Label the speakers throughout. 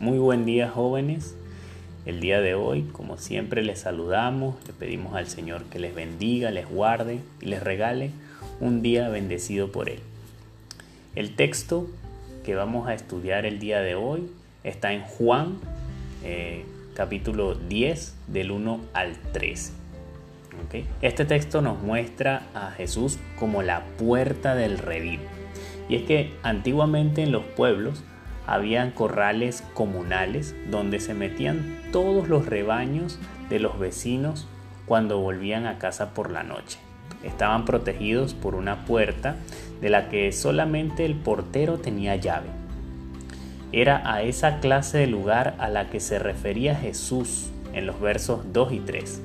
Speaker 1: Muy buen día jóvenes. El día de hoy, como siempre, les saludamos, le pedimos al Señor que les bendiga, les guarde y les regale un día bendecido por Él. El texto que vamos a estudiar el día de hoy está en Juan eh, capítulo 10 del 1 al 13. Este texto nos muestra a Jesús como la puerta del redil. Y es que antiguamente en los pueblos habían corrales comunales donde se metían todos los rebaños de los vecinos cuando volvían a casa por la noche. Estaban protegidos por una puerta de la que solamente el portero tenía llave. Era a esa clase de lugar a la que se refería Jesús en los versos 2 y 3.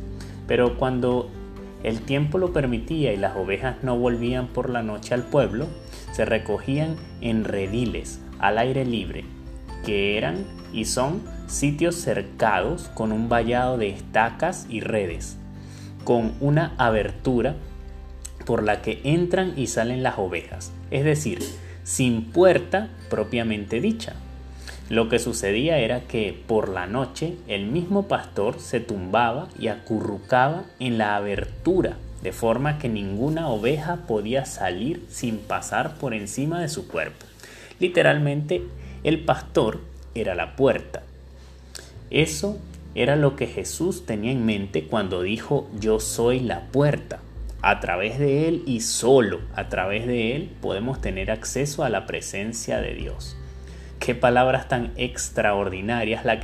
Speaker 1: Pero cuando el tiempo lo permitía y las ovejas no volvían por la noche al pueblo, se recogían en rediles al aire libre, que eran y son sitios cercados con un vallado de estacas y redes, con una abertura por la que entran y salen las ovejas, es decir, sin puerta propiamente dicha. Lo que sucedía era que por la noche el mismo pastor se tumbaba y acurrucaba en la abertura, de forma que ninguna oveja podía salir sin pasar por encima de su cuerpo. Literalmente, el pastor era la puerta. Eso era lo que Jesús tenía en mente cuando dijo yo soy la puerta. A través de Él y solo a través de Él podemos tener acceso a la presencia de Dios. Qué palabras tan extraordinarias las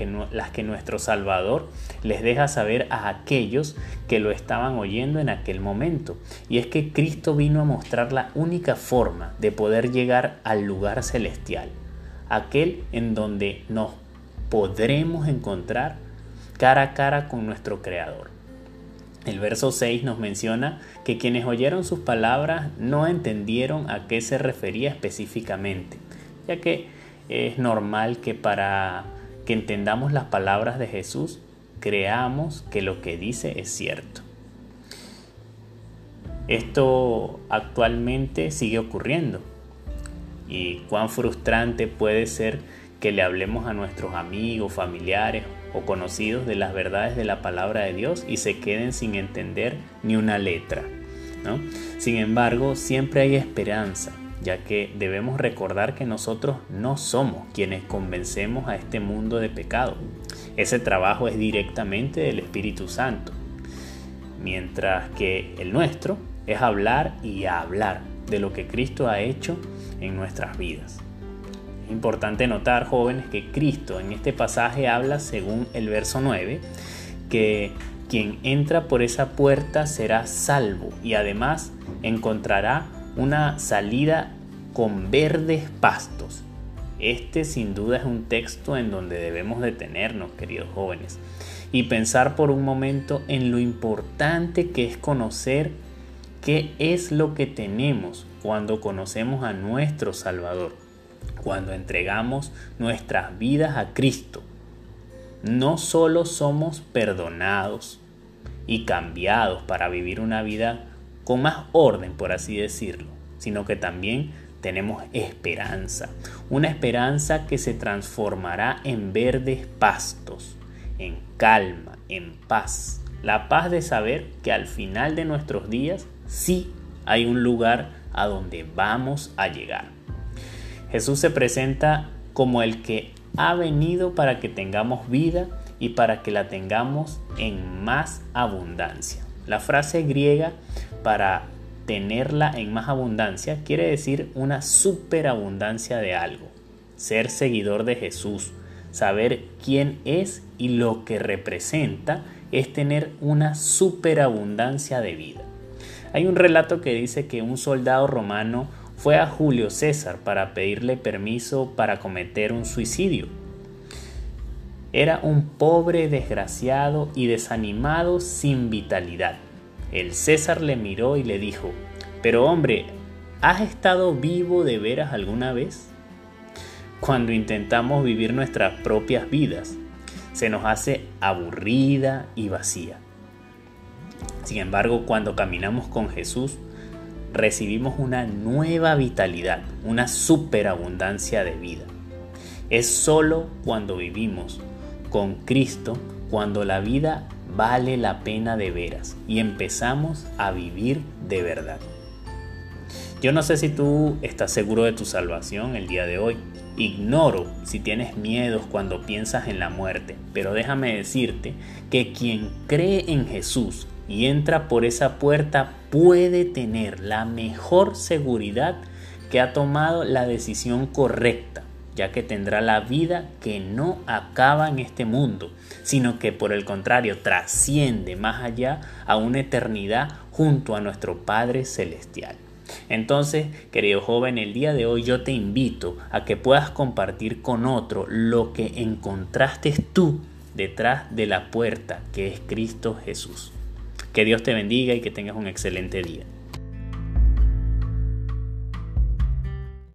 Speaker 1: que, nuestro Salvador les deja saber a aquellos que lo estaban oyendo en aquel momento. Y es que Cristo vino a mostrar la única forma de poder llegar al lugar celestial, aquel en donde nos podremos encontrar cara a cara con nuestro Creador. El verso 6 nos menciona que quienes oyeron sus palabras no entendieron a qué se refería específicamente, ya que es normal que para que entendamos las palabras de Jesús, creamos que lo que dice es cierto. Esto actualmente sigue ocurriendo. Y cuán frustrante puede ser que le hablemos a nuestros amigos, familiares o conocidos de las verdades de la palabra de Dios y se queden sin entender ni una letra. ¿no? Sin embargo, siempre hay esperanza ya que debemos recordar que nosotros no somos quienes convencemos a este mundo de pecado. Ese trabajo es directamente del Espíritu Santo, mientras que el nuestro es hablar y hablar de lo que Cristo ha hecho en nuestras vidas. Es importante notar, jóvenes, que Cristo en este pasaje habla, según el verso 9, que quien entra por esa puerta será salvo y además encontrará una salida con verdes pastos. Este sin duda es un texto en donde debemos detenernos, queridos jóvenes, y pensar por un momento en lo importante que es conocer qué es lo que tenemos cuando conocemos a nuestro Salvador, cuando entregamos nuestras vidas a Cristo. No solo somos perdonados y cambiados para vivir una vida con más orden, por así decirlo, sino que también tenemos esperanza, una esperanza que se transformará en verdes pastos, en calma, en paz. La paz de saber que al final de nuestros días sí hay un lugar a donde vamos a llegar. Jesús se presenta como el que ha venido para que tengamos vida y para que la tengamos en más abundancia. La frase griega para tenerla en más abundancia quiere decir una superabundancia de algo. Ser seguidor de Jesús, saber quién es y lo que representa es tener una superabundancia de vida. Hay un relato que dice que un soldado romano fue a Julio César para pedirle permiso para cometer un suicidio. Era un pobre desgraciado y desanimado sin vitalidad. El César le miró y le dijo, pero hombre, ¿has estado vivo de veras alguna vez? Cuando intentamos vivir nuestras propias vidas, se nos hace aburrida y vacía. Sin embargo, cuando caminamos con Jesús, recibimos una nueva vitalidad, una superabundancia de vida. Es solo cuando vivimos con Cristo cuando la vida vale la pena de veras y empezamos a vivir de verdad. Yo no sé si tú estás seguro de tu salvación el día de hoy. Ignoro si tienes miedos cuando piensas en la muerte, pero déjame decirte que quien cree en Jesús y entra por esa puerta puede tener la mejor seguridad que ha tomado la decisión correcta, ya que tendrá la vida que no acaba en este mundo, sino que por el contrario trasciende más allá a una eternidad junto a nuestro Padre Celestial. Entonces, querido joven, el día de hoy yo te invito a que puedas compartir con otro lo que encontraste tú detrás de la puerta que es Cristo Jesús. Que Dios te bendiga y que tengas un excelente día.